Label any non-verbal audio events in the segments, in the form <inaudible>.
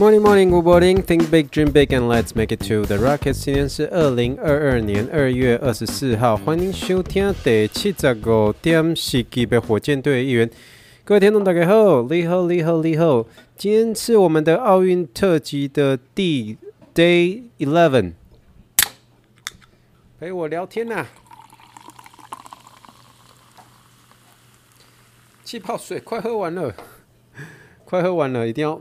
Morning, morning, good morning. Think big, dream big, and let's make it to the rocket. 今天是二零二二年二月二十四号，欢迎收听第七十五点四集的火箭队一员。各位听众大家好，你好，你好，你好。今天是我们的奥运特辑的第 Day Eleven。陪我聊天呐、气泡水快喝完了，快喝完了，一定要。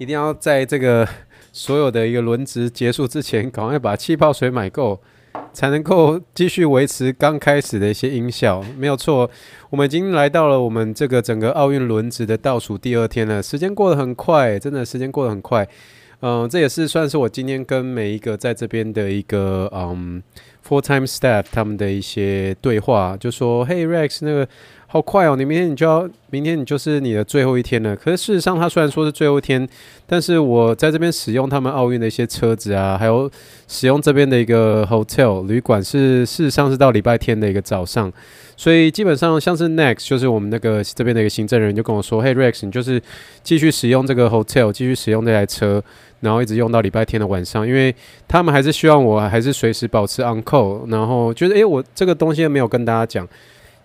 一定要在这个所有的一个轮值结束之前，赶快把气泡水买够，才能够继续维持刚开始的一些音效。没有错，我们已经来到了我们这个整个奥运轮值的倒数第二天了，时间过得很快，真的时间过得很快。嗯，这也是算是我今天跟每一个在这边的一个嗯 full time staff 他们的一些对话，就说：“Hey Rex，那个。”好快哦！你明天你就要，明天你就是你的最后一天了。可是事实上，他虽然说是最后一天，但是我在这边使用他们奥运的一些车子啊，还有使用这边的一个 hotel 旅馆，是事实上是到礼拜天的一个早上。所以基本上像是 Next，就是我们那个这边的一个行政人就跟我说：“Hey Rex，你就是继续使用这个 hotel，继续使用这台车，然后一直用到礼拜天的晚上，因为他们还是希望我还是随时保持 on call，然后觉得诶，我这个东西没有跟大家讲。”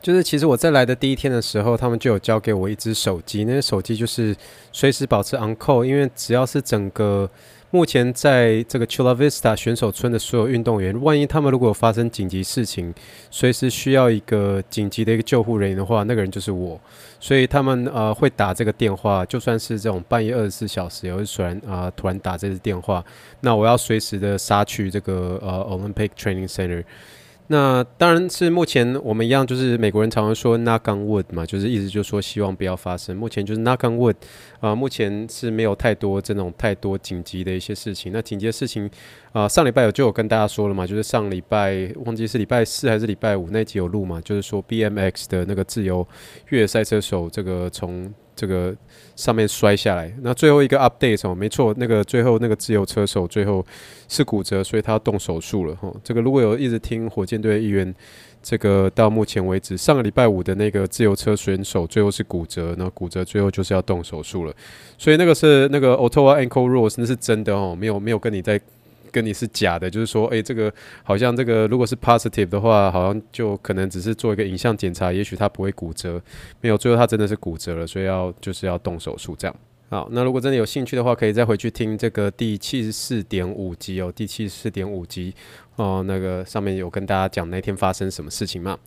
就是其实我在来的第一天的时候，他们就有交给我一只手机，那个手机就是随时保持 on call，因为只要是整个目前在这个 Chula Vista 选手村的所有运动员，万一他们如果发生紧急事情，随时需要一个紧急的一个救护人员的话，那个人就是我，所以他们呃会打这个电话，就算是这种半夜二十四小时，也会突然啊突然打这个电话，那我要随时的杀去这个呃 Olympic Training Center。那当然是目前我们一样，就是美国人常常说 knock on wood 嘛，就是意思就是说希望不要发生。目前就是 knock on wood 啊、目前是没有太多这种太多紧急的一些事情。那紧急的事情、呃，上礼拜有就有跟大家说了嘛，就是上礼拜忘记是礼拜四还是礼拜五那集有录嘛，就是说 BMX 的那个自由越野赛车手这个从。这个上面摔下来，那最后一个 update 哦，没错，那个最后那个自由车手最后是骨折，所以他要动手术了哈。这个如果有一直听火箭队的议员，这个到目前为止，上个礼拜五的那个自由车选手最后是骨折，那骨折最后就是要动手术了，所以那个是那个 Ottawa Ankle Rose 那是真的哦，没有没有跟你在。跟你是假的，就是说，诶、这个好像这个如果是 positive 的话，好像就可能只是做一个影像检查，也许他不会骨折，没有，最后他真的是骨折了，所以要就是要动手术这样。好，那如果真的有兴趣的话，可以再回去听这个第七十四点五集哦，第七十四点五集哦，那个上面有跟大家讲那天发生什么事情嘛。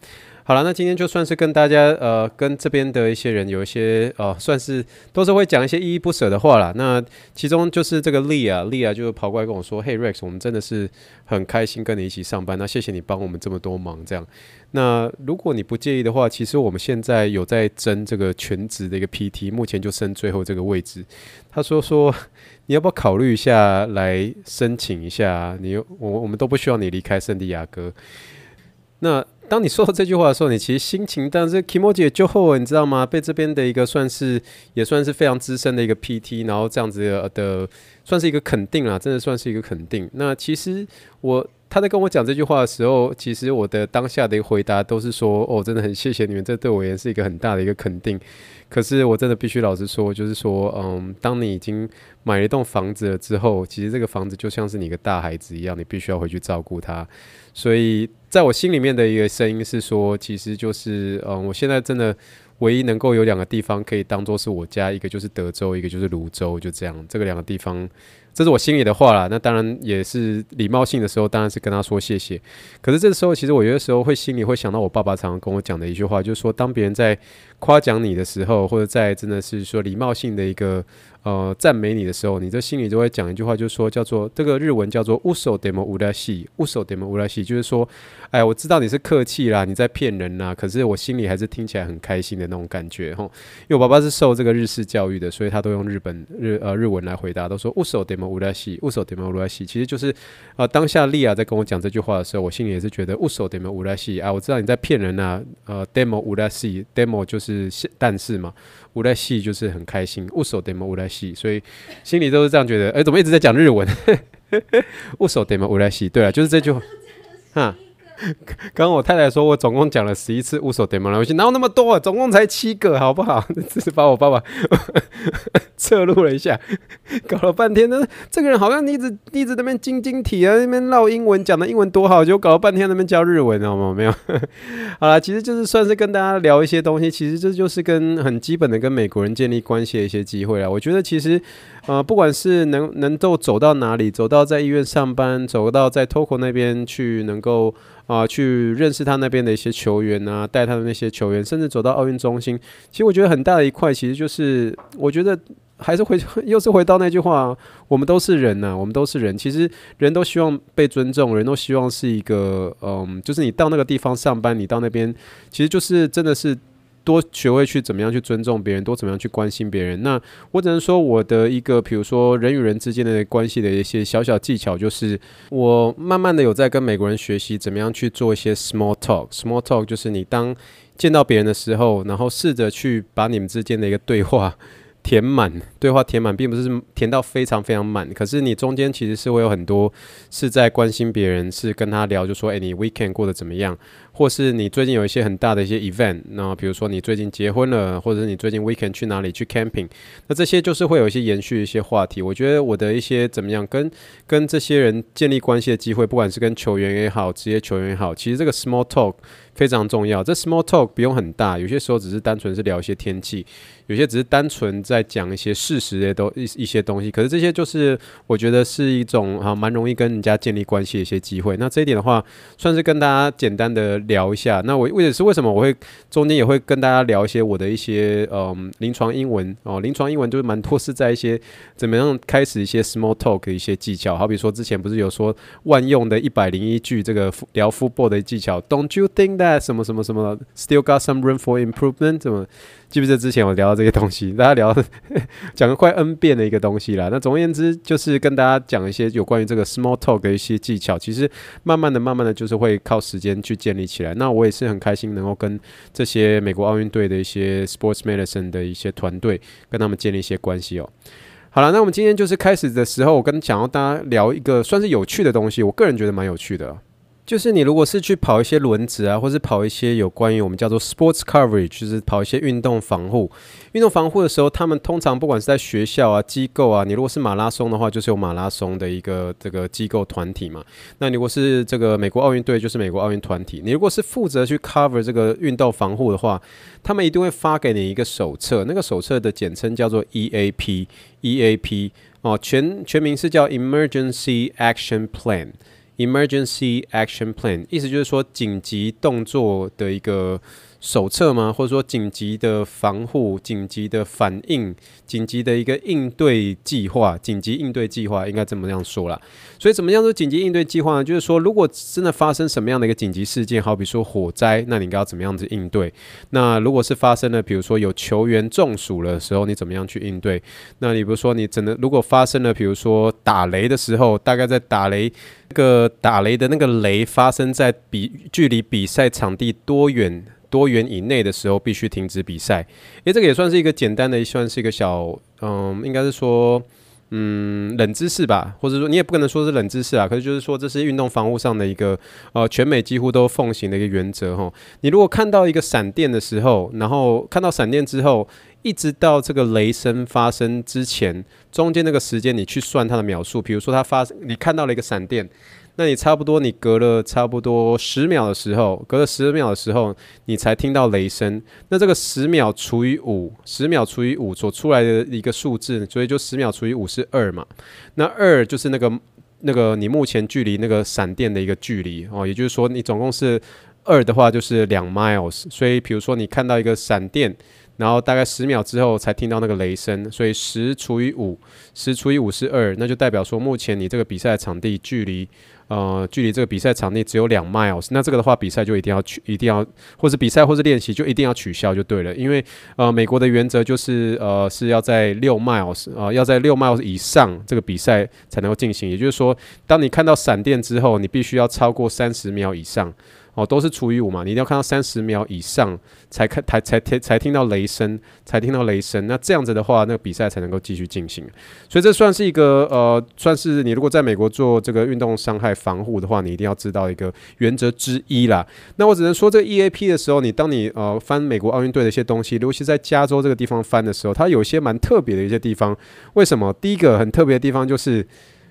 好了，那今天就算是跟大家呃，跟这边的一些人有一些呃，算是都是会讲一些依依不舍的话啦。那其中就是这个利亚，利亚就跑过来跟我说：“嘿，Rex，我们真的是很开心跟你一起上班。那谢谢你帮我们这么多忙，这样。那如果你不介意的话，其实我们现在有在争这个全职的一个 PT，目前就剩最后这个位置。他说说你要不要考虑一下来申请一下？你我我们都不需要你离开圣地亚哥。那。”当你说到这句话的时候，你其实心情，但是 Kimo 姐就后，你知道吗？被这边的一个算是也算是非常资深的一个 PT，然后这样子的，算是一个肯定啦，真的算是一个肯定。那其实我他在跟我讲这句话的时候，其实我的当下的一个回答都是说，哦，真的很谢谢你们，这对我也是一个很大的一个肯定。可是我真的必须老实说，就是说，嗯，当你已经买了一栋房子了之后，其实这个房子就像是你一个大孩子一样，你必须要回去照顾它。所以，在我心里面的一个声音是说，其实就是，嗯，我现在真的唯一能够有两个地方可以当做是我家，一个就是德州，一个就是泸州，就这样，这个两个地方。这是我心里的话啦，那当然也是礼貌性的时候，当然是跟他说谢谢。可是这时候，其实我有的时候会心里会想到我爸爸常常跟我讲的一句话，就是说，当别人在夸奖你的时候，或者在真的是说礼貌性的一个。呃，赞美你的时候，你这心里就会讲一句话，就是说叫做这个日文叫做 “uso demo urashi”，“uso demo u r a s i 就是说，哎，我知道你是客气啦，你在骗人呐，可是我心里还是听起来很开心的那种感觉哈。因为我爸爸是受这个日式教育的，所以他都用日本日呃日文来回答，都说 “uso demo 乌拉西，乌手点么乌拉西，其实就是啊、呃，当下利亚在跟我讲这句话的时候，我心里也是觉得乌手点么乌拉西啊，我知道你在骗人呐、呃，demo 乌拉西，demo 就是但是嘛，乌拉西就是很开心，握手点么乌拉西，所以心里都是这样觉得，哎，怎么一直在讲日文？握手点么乌拉西，对啊，就是这句话，哈。<laughs> 刚刚我太太说，我总共讲了十一次乌索德马拉西，哪有那么多啊？总共才七个，好不好？<laughs> 只是把我爸爸 <laughs> 侧录了一下，搞了半天呢。这个人好像一直一直那边晶晶体啊，那边唠英文，讲的英文多好，就搞了半天那边教日文，好吗？没有。好了，其实就是算是跟大家聊一些东西，其实这就是跟很基本的跟美国人建立关系的一些机会啊。我觉得其实。呃，不管是能能够走到哪里，走到在医院上班，走到在 TOKO 那边去，能够啊、去认识他那边的一些球员啊，带他的那些球员，甚至走到奥运中心，其实我觉得很大的一块，其实就是我觉得还是回 <laughs> 又是回到那句话，我们都是人呐、我们都是人，其实人都希望被尊重，人都希望是一个嗯，就是你到那个地方上班，你到那边，其实就是真的是。多学会去怎么样去尊重别人，多怎么样去关心别人。那我只能说，我的一个，比如说人与人之间的关系的一些小小技巧，就是我慢慢的有在跟美国人学习怎么样去做一些 small talk。small talk 就是你当见到别人的时候，然后试着去把你们之间的一个对话。填满对话，填满并不是填到非常非常满，可是你中间其实是会有很多是在关心别人，是跟他聊，就说，诶，你 weekend 过得怎么样？或是你最近有一些很大的一些 event，那比如说你最近结婚了，或者是你最近 weekend 去哪里去 camping，那这些就是会有一些延续一些话题。我觉得我的一些怎么样跟跟这些人建立关系的机会，不管是跟球员也好，职业球员也好，其实这个 small talk 非常重要。这 small talk 不用很大，有些时候只是单纯是聊一些天气。有些只是单纯在讲一些事实的都一一些东西，可是这些就是我觉得是一种啊蛮容易跟人家建立关系的一些机会。那这一点的话，算是跟大家简单的聊一下。那我为的是为什么我会中间也会跟大家聊一些我的一些嗯临床英文哦，临床英文就是蛮多是在一些怎么样开始一些 small talk 的一些技巧，好比说之前不是有说万用的一百零一句这个聊 football 的技巧，Don't you think that 什么什么什么 still got some room for improvement 怎么？记不记得之前我聊到这些东西，大家聊 <laughs> 讲了快 N 遍的一个东西啦。那总而言之，就是跟大家讲一些有关于这个 small talk 的一些技巧。其实慢慢的、慢慢的就是会靠时间去建立起来。那我也是很开心能够跟这些美国奥运队的一些 sports medicine 的一些团队跟他们建立一些关系哦。好了，那我们今天就是开始的时候，我跟想要大家聊一个算是有趣的东西，我个人觉得蛮有趣的。就是你如果是去跑一些轮子啊，或是跑一些有关于我们叫做 sports coverage，就是跑一些运动防护。运动防护的时候，他们通常不管是在学校啊、机构啊，你如果是马拉松的话，就是有马拉松的一个这个机构团体嘛。那你如果是这个美国奥运队，就是美国奥运团体。你如果是负责去 cover 这个运动防护的话，他们一定会发给你一个手册，那个手册的简称叫做 EAP，EAP 哦，全全名是叫 Emergency Action Plan。Emergency Action Plan 意思就是说紧急动作的一个手册吗？或者说紧急的防护、紧急的反应、紧急的一个应对计划、紧急应对计划应该这么样说啦。所以怎么样说紧急应对计划呢？就是说如果真的发生什么样的一个紧急事件，好比说火灾，那你应该要怎么样子应对？那如果是发生了，比如说有球员中暑的时候，你怎么样去应对？那你比如说你真的如果发生了，比如说打雷的时候，大概在打雷。那个打雷的那个雷发生在比距离比赛场地多远多远以内的时候，必须停止比赛。诶，这个也算是一个简单的，算是一个小，嗯，应该是说，嗯，冷知识吧，或者说你也不可能说是冷知识啊，可是就是说这是运动防护上的一个，呃，全美几乎都奉行的一个原则哈。你如果看到一个闪电的时候，然后看到闪电之后。一直到这个雷声发生之前，中间那个时间你去算它的秒数。比如说它发，你看到了一个闪电，那你差不多你隔了差不多十秒的时候，隔了十秒的时候，你才听到雷声。那这个十秒除以五，十秒除以五所出来的一个数字，所以就十秒除以五是二嘛。那二就是那个那个你目前距离那个闪电的一个距离哦，也就是说你总共是二的话就是两 miles。所以比如说你看到一个闪电。然后大概十秒之后才听到那个雷声，所以十除以五，十除以五是二，那就代表说目前你这个比赛场地距离。呃，距离这个比赛场地只有两 miles，那这个的话，比赛就一定要取，一定要，或者比赛或是练习就一定要取消就对了，因为呃，美国的原则就是呃是要在六 miles，呃要在六 miles 以上这个比赛才能够进行，也就是说，当你看到闪电之后，你必须要超过三十秒以上。哦，都是除以五嘛，你一定要看到三十秒以上才看才才才才听到雷声，才听到雷声。那这样子的话，那个比赛才能够继续进行。所以这算是一个呃，算是你如果在美国做这个运动伤害防护的话，你一定要知道一个原则之一啦。那我只能说，这个 EAP 的时候，你当你呃翻美国奥运队的一些东西，尤其在加州这个地方翻的时候，它有些蛮特别的一些地方。为什么？第一个很特别的地方就是。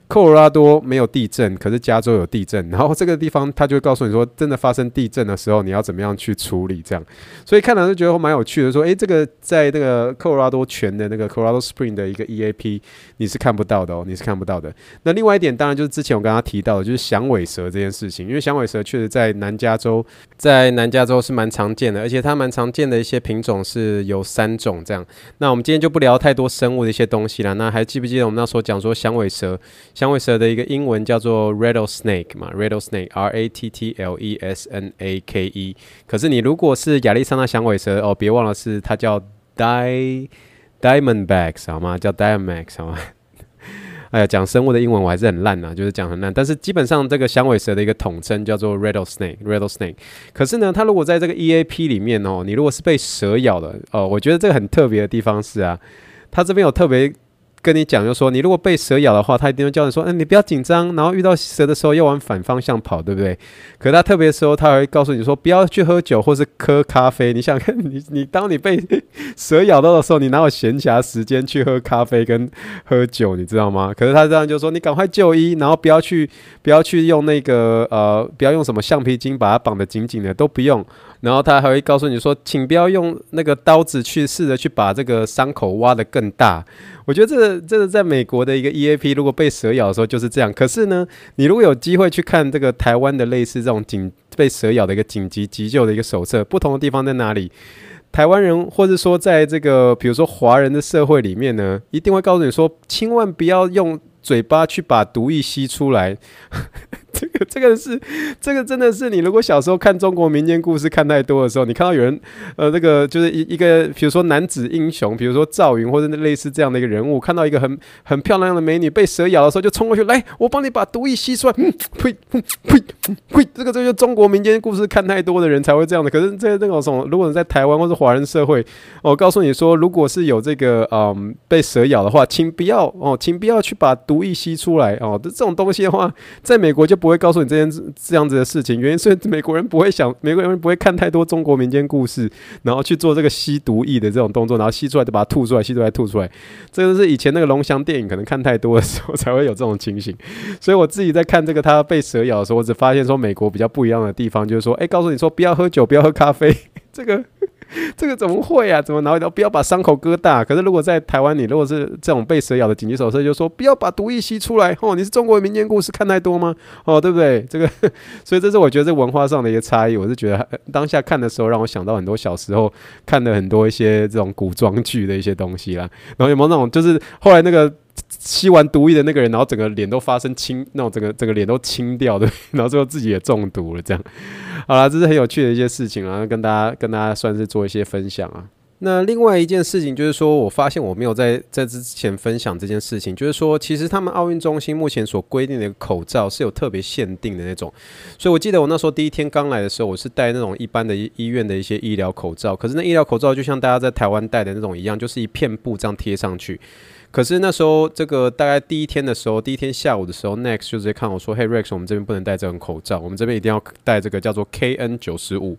科罗拉多没有地震，可是加州有地震。然后这个地方他就会告诉你说，真的发生地震的时候，你要怎么样去处理？这样，所以看了就觉得蛮有趣的。说，诶，这个在那个科罗拉多泉的那个 Colorado Spring 的一个 EAP，你是看不到的哦，你是看不到的。那另外一点，当然就是之前我刚刚提到的，就是响尾蛇这件事情。因为响尾蛇确实在南加州，在南加州是蛮常见的，而且它蛮常见的一些品种是有三种这样。那我们今天就不聊太多生物的一些东西了。那还记不记得我们那时候讲说响尾蛇？响尾蛇的一个英文叫做 rattlesnake 嘛，rattlesnake，R A T T L E S N A K E。可是你如果是亚利桑那响尾蛇哦，别忘了是它叫 di diamondbacks 好吗？叫 diamondbacks 好吗？<laughs> 哎呀，讲生物的英文我还是很烂呐，就是讲很烂。但是基本上这个响尾蛇的一个统称叫做 rattlesnake，rattlesnake。可是呢，它如果在这个 EAP 里面哦，你如果是被蛇咬了哦，我觉得这个很特别的地方是啊，它这边有特别。跟你讲，就说你如果被蛇咬的话，他一定会叫你说，嗯、你不要紧张，然后遇到蛇的时候要往反方向跑，对不对？可他特别的时候，他会告诉你说，不要去喝酒或是喝咖啡。你想看，你你当你被蛇咬到的时候，你哪有闲暇时间去喝咖啡跟喝酒，你知道吗？可是他这样就说，你赶快就医，然后不要去不要去用那个呃，不要用什么橡皮筋把它绑得紧紧的，都不用。然后他还会告诉你说，请不要用那个刀子去试着去把这个伤口挖得更大。我觉得这个这个在美国的一个 EAP，如果被蛇咬的时候就是这样。可是呢，你如果有机会去看这个台湾的类似这种紧被蛇咬的一个紧急急救的一个手册，不同的地方在哪里？台湾人或者说在这个比如说华人的社会里面呢，一定会告诉你说，千万不要用嘴巴去把毒液吸出来。这个这个是这个真的是你如果小时候看中国民间故事看太多的时候，你看到有人呃那个就是一一个比如说男子英雄，比如说赵云或者类似这样的一个人物，看到一个很很漂亮的美女被蛇咬的时候，就冲过去来，我帮你把毒液吸出来。嗯，呸呸呸呸！这个这就中国民间故事看太多的人才会这样的。可是这那种什么，如果你在台湾或是华人社会，我告诉你说，如果是有这个嗯被蛇咬的话，请不要哦，请不要去把毒液吸出来哦。这这种东西的话，在美国就不。不会告诉你这件这样子的事情，原因是美国人不会想，美国人不会看太多中国民间故事，然后去做这个吸毒液的这种动作，然后吸出来就把它吐出来，吸出来吐出来。这个是以前那个龙翔电影可能看太多的时候才会有这种情形。<laughs> 所以我自己在看这个他被蛇咬的时候，我只发现说美国比较不一样的地方就是说，哎，告诉你说不要喝酒，不要喝咖啡，<laughs> 这个。<laughs> 这个怎么会啊？怎么挠一刀？不要把伤口割大。可是如果在台湾，你如果是这种被蛇咬的紧急手册，就说不要把毒液吸出来。哦，你是中国民间故事看太多吗？哦，对不对？这个，<laughs> 所以这是我觉得这文化上的一个差异。我是觉得当下看的时候，让我想到很多小时候看的很多一些这种古装剧的一些东西啦。然后有没有那种，就是后来那个。吸完毒液的那个人，然后整个脸都发生青，那种整个整个脸都青掉，的，然后最后自己也中毒了，这样。好啦，这是很有趣的一些事情啊，跟大家跟大家算是做一些分享啊。那另外一件事情就是说，我发现我没有在在之前分享这件事情，就是说，其实他们奥运中心目前所规定的口罩是有特别限定的那种，所以我记得我那时候第一天刚来的时候，我是戴那种一般的医院的一些医疗口罩，可是那医疗口罩就像大家在台湾戴的那种一样，就是一片布这样贴上去。可是那时候，这个大概第一天的时候，第一天下午的时候，Next 就直接看我说：“：“Hey，Rex，我们这边不能戴这种口罩，我们这边一定要戴这个叫做 KN 九十五。”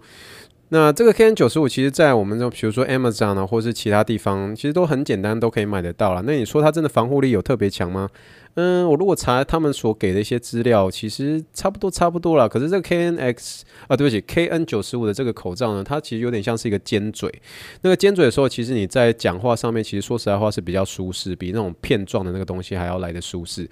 那这个 KN 九十五，其实在我们这比如说 Amazon 啊，或是其他地方，其实都很简单，都可以买得到了。那你说它真的防护力有特别强吗？嗯，我如果查他们所给的一些资料，其实差不多差不多了。可是这个 KNX 啊，对不起，KN 九十五的这个口罩呢，它其实有点像是一个尖嘴。那个尖嘴的时候，其实你在讲话上面，其实说实在话是比较舒适，比那种片状的那个东西还要来得舒适。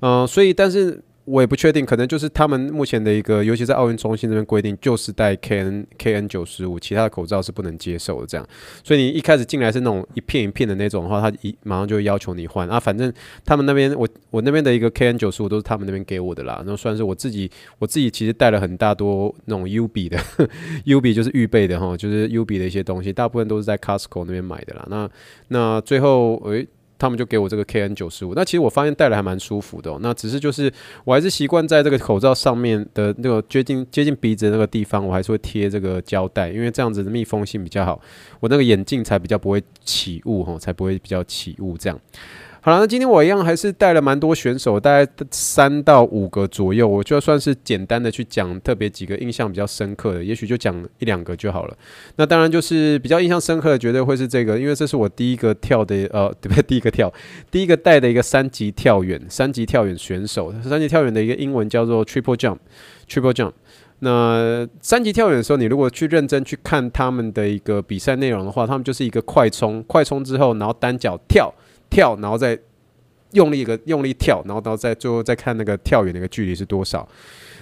嗯，所以但是我也不确定，可能就是他们目前的一个，尤其在奥运中心这边规定，就是戴 KN KN 九十五，其他的口罩是不能接受的。这样，所以你一开始进来是那种一片一片的那种的话，他一马上就要求你换啊。反正他们那边，我我那边的一个 KN 九十五都是他们那边给我的啦。那算是我自己，我自己其实带了很大多那种 UB 的，<laughs> UB 就是预备的哈，就是 UB 的一些东西，大部分都是在 Costco 那边买的啦。那那最后诶。他们就给我这个 KN 九十五，那其实我发现戴了还蛮舒服的。那只是就是我还是习惯在这个口罩上面的那个接近接近鼻子的那个地方，我还是会贴这个胶带，因为这样子的密封性比较好，我那个眼镜才比较不会起雾哈，才不会比较起雾这样。好了，那今天我一样还是带了蛮多选手，大概三到五个左右，我就算是简单的去讲特别几个印象比较深刻的，也许就讲一两个就好了。那当然就是比较印象深刻的，绝对会是这个，因为这是我第一个跳的，呃，对不对？第一个跳，第一个带的一个三级跳远，三级跳远选手，三级跳远的一个英文叫做 triple jump，triple jump。那三级跳远的时候，你如果去认真去看他们的一个比赛内容的话，他们就是一个快冲，快冲之后，然后单脚跳。跳，然后再用力一个用力跳，然后到再最后再看那个跳远那个距离是多少。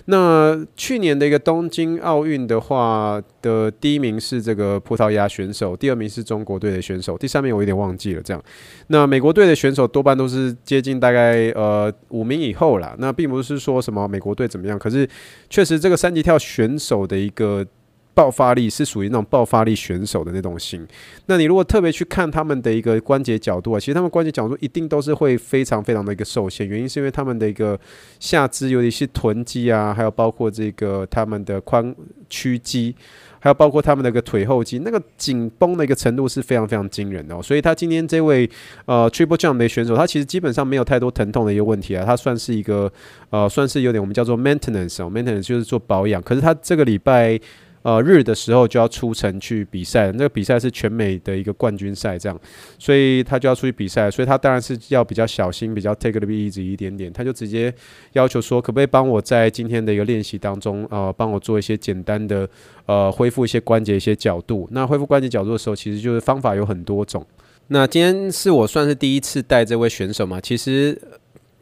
那去年的一个东京奥运的话的第一名是这个葡萄牙选手，第二名是中国队的选手，第三名我有点忘记了。这样，那美国队的选手多半都是接近大概呃五名以后啦。那并不是说什么美国队怎么样，可是确实这个三级跳选手的一个。爆发力是属于那种爆发力选手的那种型。那你如果特别去看他们的一个关节角度啊，其实他们关节角度一定都是会非常非常的一个受限。原因是因为他们的一个下肢有一些臀肌啊，还有包括这个他们的髋屈肌，还有包括他们的一个腿后肌，那个紧绷的一个程度是非常非常惊人的哦。所以他今天这位呃 Triple Jump 的选手，他其实基本上没有太多疼痛的一个问题啊，他算是一个呃算是有点我们叫做 maintenance 哦，maintenance 就是做保养。可是他这个礼拜。呃，日的时候就要出城去比赛，那个比赛是全美的一个冠军赛，这样，所以他就要出去比赛，所以他当然是要比较小心，比较 take it easy 一点点。他就直接要求说，可不可以帮我在今天的一个练习当中，呃，帮我做一些简单的，呃，恢复一些关节一些角度。那恢复关节角度的时候，其实就是方法有很多种。那今天是我算是第一次带这位选手嘛，其实。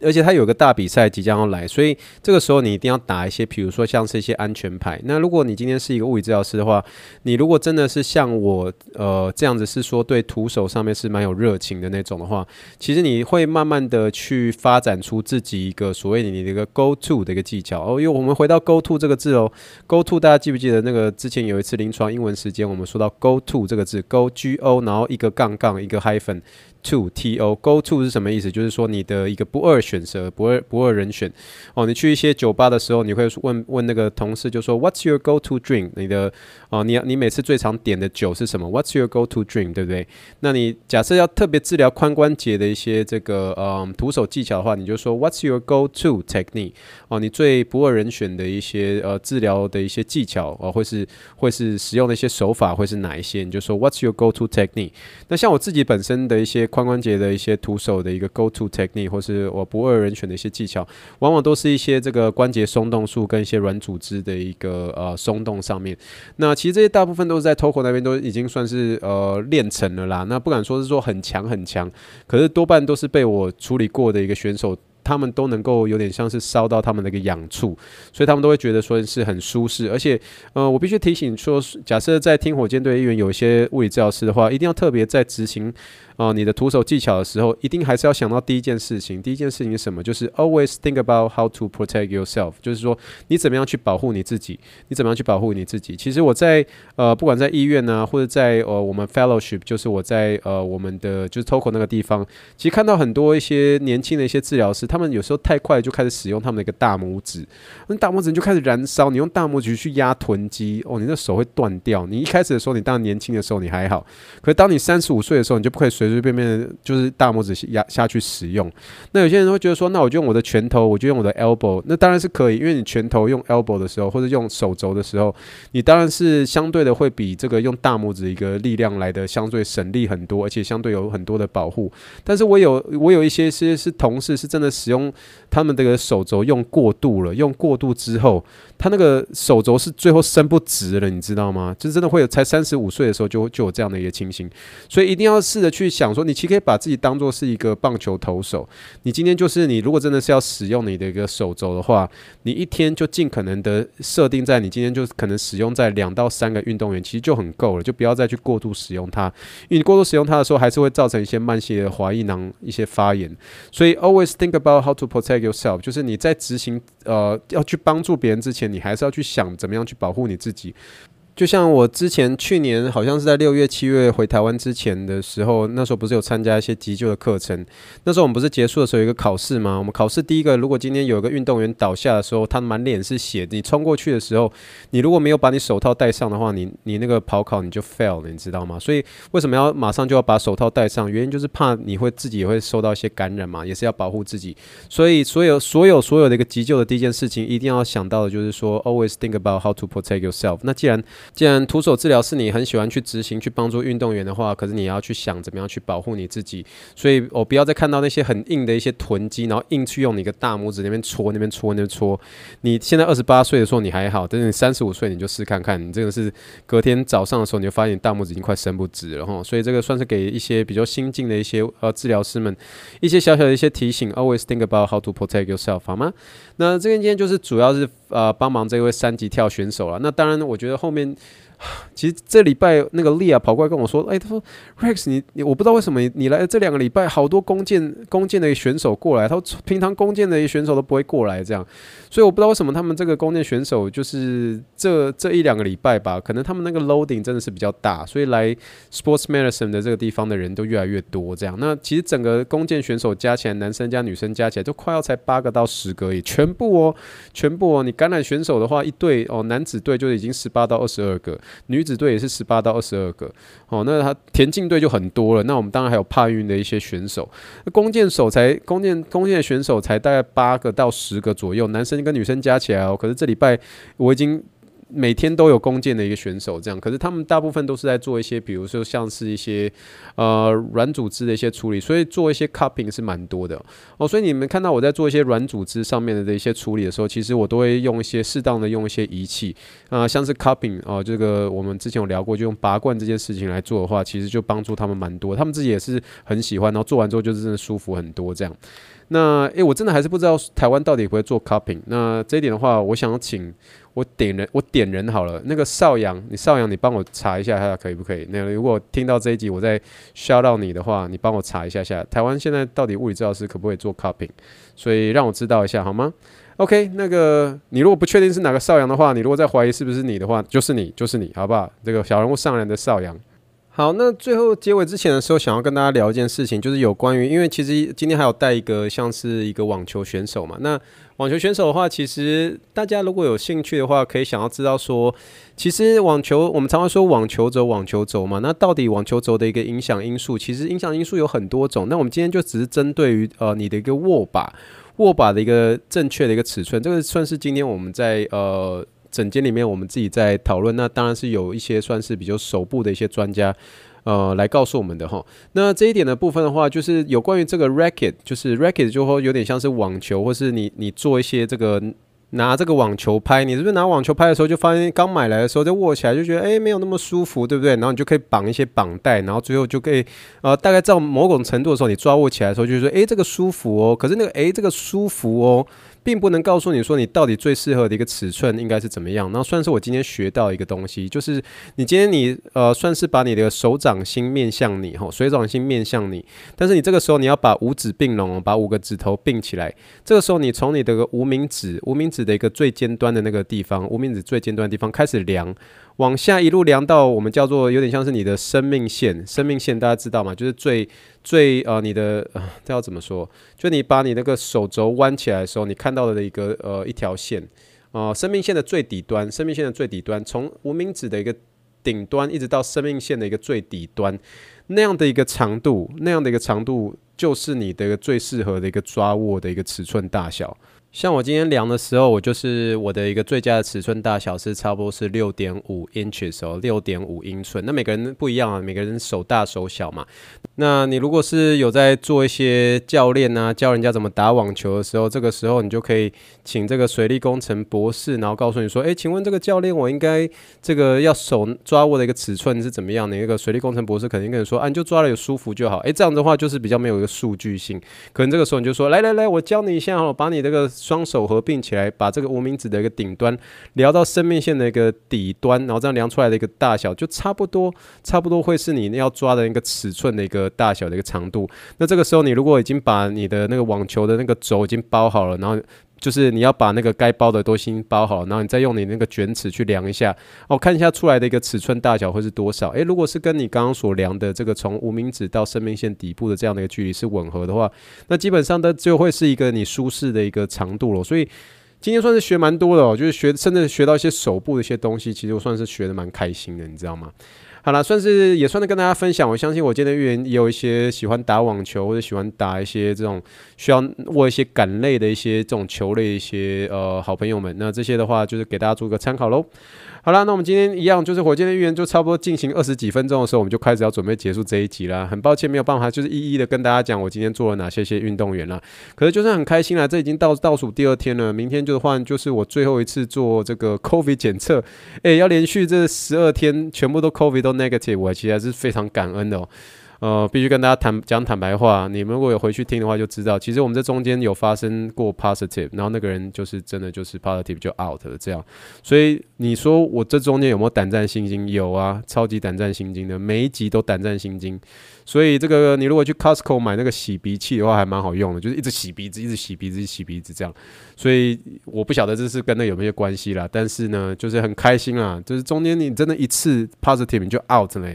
而且他有个大比赛即将要来，所以这个时候你一定要打一些，比如说像是一些安全牌。那如果你今天是一个物理治疗师的话，你如果真的是像我呃这样子，是说对徒手上面是蛮有热情的那种的话，其实你会慢慢的去发展出自己一个所谓你的一个 go to 的一个技巧哦。因为我们回到 go to 这个字哦，go to 大家记不记得那个之前有一次临床英文时间，我们说到 go to 这个字，go G O，然后一个杠杠一个 hyphen。To T O Go To 是什么意思？就是说你的一个不二选择，不二不二人选哦。你去一些酒吧的时候，你会问问那个同事，就说 What's your go to drink？你的哦，你你每次最常点的酒是什么？What's your go to drink？对不对？那你假设要特别治疗髋关节的一些这个嗯徒手技巧的话，你就说 What's your go to technique？哦，你最不二人选的一些呃治疗的一些技巧哦，会是会是使用的一些手法会是哪一些？你就说 What's your go to technique？那像我自己本身的一些。髋关节的一些徒手的一个 go to technique，或是我不二人选的一些技巧，往往都是一些这个关节松动术跟一些软组织的一个呃松动上面。那其实这些大部分都是在 TOCO 那边都已经算是呃练成了啦。那不敢说是说很强很强，可是多半都是被我处理过的一个选手。他们都能够有点像是烧到他们的一个痒处，所以他们都会觉得说是很舒适。而且，呃，我必须提醒说，假设在听火箭队医院有一些物理治疗师的话，一定要特别在执行啊、呃、你的徒手技巧的时候，一定还是要想到第一件事情。第一件事情是什么？就是 always think about how to protect yourself，就是说你怎么样去保护你自己，你怎么样去保护你自己。其实我在呃，不管在医院呢、啊，或者在呃我们 fellowship，就是我在呃我们的就是 TOCO 那个地方，其实看到很多一些年轻的一些治疗师。他们有时候太快就开始使用他们的一个大拇指，那大拇指就开始燃烧。你用大拇指去压臀肌，哦，你的手会断掉。你一开始的时候，你当年轻的时候你还好，可是当你三十五岁的时候，你就不可以随随随便便就是大拇指压下去使用。那有些人会觉得说，那我就用我的拳头，我就用我的 elbow，那当然是可以，因为你拳头用 elbow 的时候，或者用手肘的时候，你当然是相对的会比这个用大拇指一个力量来的相对省力很多，而且相对有很多的保护。但是我有我有一些是是同事是真的使用。他们这个手肘用过度了，用过度之后，他那个手肘是最后伸不直了，你知道吗？就真的会有才三十五岁的时候就就有这样的一个情形，所以一定要试着去想说，你其实可以把自己当做是一个棒球投手。你今天就是你，如果真的是要使用你的一个手肘的话，你一天就尽可能的设定在你今天就可能使用在两到三个运动员，其实就很够了，就不要再去过度使用它。因为你过度使用它的时候，还是会造成一些慢性的滑液囊一些发炎。所以 always think about how to protect yourself，就是你在执行呃要去帮助别人之前，你还是要去想怎么样去保护你自己。就像我之前去年好像是在六月七月回台湾之前的时候，那时候不是有参加一些急救的课程。那时候我们不是结束的时候有一个考试吗？我们考试第一个，如果今天有一个运动员倒下的时候，他满脸是血，你冲过去的时候，你如果没有把你手套戴上的话，你你那个跑考你就 fail 了，你知道吗？所以为什么要马上就要把手套戴上？原因就是怕你会自己也会受到一些感染嘛，也是要保护自己。所以所有所有所有的一个急救的第一件事情，一定要想到的就是说，always think about how to protect yourself。那既然既然徒手治疗是你很喜欢去执行、去帮助运动员的话，可是你要去想怎么样去保护你自己。所以我不要再看到那些很硬的一些臀肌，然后硬去用你一个大拇指那边戳、那边戳、那边戳。你现在二十八岁的时候你还好，但是你三十五岁你就试看看，你这个是隔天早上的时候你就发现你大拇指已经快伸不直了哈。所以这个算是给一些比较新进的一些呃治疗师们一些小小的一些提醒。Always think about how to protect yourself，好吗？那这个今天就是主要是呃帮忙这位三级跳选手了。那当然，我觉得后面。<sighs> 其实这礼拜那个莉亚跑过来跟我说：“哎，他说 Rex，你你我不知道为什么你来这两个礼拜好多弓箭弓箭的选手过来，他说平常弓箭的选手都不会过来这样，所以我不知道为什么他们这个弓箭选手就是这这一两个礼拜吧，可能他们那个 loading 真的是比较大，所以来 Sports Medicine 的这个地方的人都越来越多这样。那其实整个弓箭选手加起来，男生加女生加起来都快要才八个到十个而已，全部哦，全部哦，你橄榄选手的话，一队哦，男子队就已经十八到二十二个。”女子队也是十八到二十二个，哦，那他田径队就很多了。那我们当然还有帕运的一些选手，弓箭手才弓箭弓箭选手才大概八个到十个左右，男生跟女生加起来哦。可是这礼拜我已经。每天都有弓箭的一个选手，这样，可是他们大部分都是在做一些，比如说像是一些呃软组织的一些处理，所以做一些 cupping 是蛮多的哦。所以你们看到我在做一些软组织上面的这些处理的时候，其实我都会用一些适当的用一些仪器啊、像是 cupping 哦，这个我们之前有聊过，就用拔罐这件事情来做的话，其实就帮助他们蛮多，他们自己也是很喜欢，然后做完之后就是真的舒服很多这样。那诶、我真的还是不知道台湾到底会不会做 cupping。那这一点的话，我想请。我点人，我点人好了。那个邵阳，你邵阳，你帮我查一下，下可以不可以？那如果听到这一集，我再 shout 到你的话，你帮我查一下下，台湾现在到底物理治疗师可不可以做 copy？所以让我知道一下好吗？OK，那个你如果不确定是哪个邵阳的话，你如果在怀疑是不是你的话，就是你，就是你，好不好？这个小人物上来的邵阳。好，那最后结尾之前的时候，想要跟大家聊一件事情，就是有关于，因为其实今天还有带一个像是一个网球选手嘛。那网球选手的话，其实大家如果有兴趣的话，可以想要知道说，其实网球我们常常说网球肘、网球肘嘛，那到底网球肘的一个影响因素，其实影响因素有很多种。那我们今天就只是针对于呃你的一个握把，握把的一个正确的一个尺寸，这个算是今天我们在呃。诊间里面，我们自己在讨论，那当然是有一些算是比较手部的一些专家，呃，来告诉我们的哈。那这一点的部分的话，就是有关于这个 racket，就是 racket 就会有点像是网球，或是你你做一些这个拿这个网球拍，你是不是拿网球拍的时候就发现刚买来的时候就握起来就觉得诶没有那么舒服，对不对？然后你就可以绑一些绑带，然后最后就可以呃大概到某种程度的时候，你抓握起来的时候就是说诶这个舒服哦，可是那个诶这个舒服哦。并不能告诉你说你到底最适合的一个尺寸应该是怎么样。那算是我今天学到一个东西，就是你今天你呃算是把你的手掌心面向你哈，手掌心面向你，但是你这个时候你要把五指并拢，把五个指头并起来。这个时候你从你的无名指，无名指的一个最尖端的那个地方，无名指最尖端的地方开始量。往下一路量到我们叫做有点像是你的生命线，生命线大家知道吗？就是最最呃你的这要怎么说？就你把你那个手肘弯起来的时候，你看到的一个呃一条线啊、生命线的最底端，生命线的最底端，从无名指的一个顶端一直到生命线的一个最底端，那样的一个长度，那样的一个长度就是你的一个最适合的一个抓握的一个尺寸大小。像我今天量的时候，我就是我的一个最佳的尺寸大小是差不多是六点五 inches 哦，六点五英寸。那每个人不一样啊，每个人手大手小嘛。那你如果是有在做一些教练啊，教人家怎么打网球的时候，这个时候你就可以请这个水利工程博士，然后告诉你说，哎，请问这个教练，我应该这个要手抓握的一个尺寸是怎么样的？一个水利工程博士肯定跟你说，啊，你就抓了有舒服就好。哎，这样的话就是比较没有一个数据性。可能这个时候你就说，来来来，我教你一下哦，把你这个双手合并起来，把这个无名指的一个顶端量到生命线的一个底端，然后这样量出来的一个大小就差不多，差不多会是你要抓的一个尺寸的一个。<laughs> 大小的一个长度，那这个时候你如果已经把你的那个网球的那个轴已经包好了，然后就是你要把那个该包的都先包好，然后你再用你那个卷尺去量一下，哦，看一下出来的一个尺寸大小会是多少？诶，如果是跟你刚刚所量的这个从无名指到生命线底部的这样的一个距离是吻合的话，那基本上它就会是一个你舒适的一个长度了。所以今天算是学蛮多的哦，就是学甚至学到一些手部的一些东西，其实我算是学的蛮开心的，你知道吗？好了，算是也算是跟大家分享。我相信我今天的会员也有一些喜欢打网球或者喜欢打一些这种需要握一些杆类的一些这种球类一些呃好朋友们。那这些的话就是给大家做个参考喽。好啦，那我们今天一样，就是火箭的预言就差不多进行二十几分钟的时候，我们就开始要准备结束这一集啦。很抱歉没有办法，就是一一的跟大家讲我今天做了哪些些运动员啦。可是就是很开心啦，这已经倒倒数第二天了，明天就换就是我最后一次做这个 COVID 检测。诶、要连续这十二天全部都 COVID 都 negative，我其实还是非常感恩的哦。呃，必须跟大家谈讲坦白话，你们如果有回去听的话，就知道其实我们这中间有发生过 positive，然后那个人就是真的就是 positive 就 out 了这样。所以你说我这中间有没有胆战心惊？有啊，超级胆战心惊的，每一集都胆战心惊。所以这个你如果去 Costco 买那个洗鼻器的话，还蛮好用的，就是一直洗鼻子，一直洗鼻子，一直洗鼻子这样。所以我不晓得这是跟那有没有关系啦，但是呢，就是很开心啊，就是中间你真的一次 positive 你就 out 了。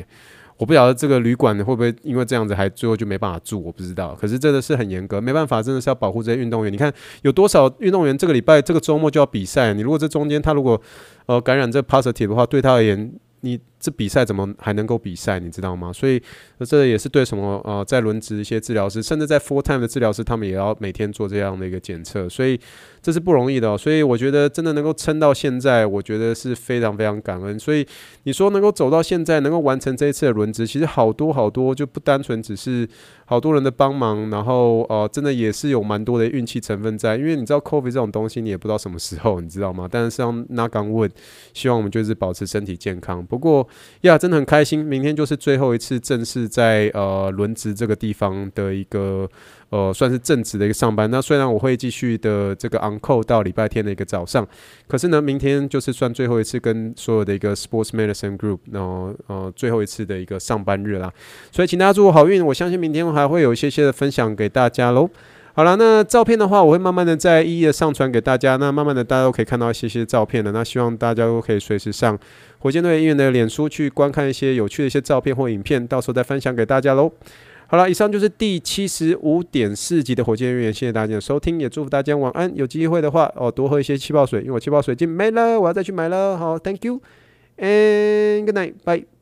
我不晓得这个旅馆会不会因为这样子还最后就没办法住，我不知道。可是真的是很严格，没办法，真的是要保护这些运动员。你看有多少运动员这个礼拜这个周末就要比赛，你如果这中间他如果呃感染这 positive 的话，对他而言。你这比赛怎么还能够比赛？你知道吗？所以这也是对什么呃，在轮值一些治疗师，甚至在 full time 的治疗师，他们也要每天做这样的一个检测，所以这是不容易的哦。所以我觉得真的能够撑到现在，我觉得是非常非常感恩。所以你说能够走到现在，能够完成这一次的轮值，其实好多好多就不单纯只是好多人的帮忙，然后呃，真的也是有蛮多的运气成分在。因为你知道 COVID 这种东西，你也不知道什么时候，你知道吗？但是像 knock on wood，希望我们就是保持身体健康。不过呀，真的很开心，明天就是最后一次正式在呃轮值这个地方的一个呃算是正职的一个上班。那虽然我会继续的这个 on call 到礼拜天的一个早上，可是呢，明天就是算最后一次跟所有的一个 Sports Medicine Group，然后呃最后一次的一个上班日啦。所以请大家祝我好运，我相信明天还会有一些些的分享给大家喽。好了，那照片的话，我会慢慢的再一一的上传给大家。那慢慢的，大家都可以看到一些些照片了。那希望大家都可以随时上火箭队医院的脸书去观看一些有趣的一些照片或影片，到时候再分享给大家喽。好了，以上就是第七十五点四集的火箭队员，谢谢大家的收听，也祝福大家晚安。有机会的话，哦，多喝一些气泡水，因为我气泡水已经没了，我要再去买了。好，Thank you and good night，bye。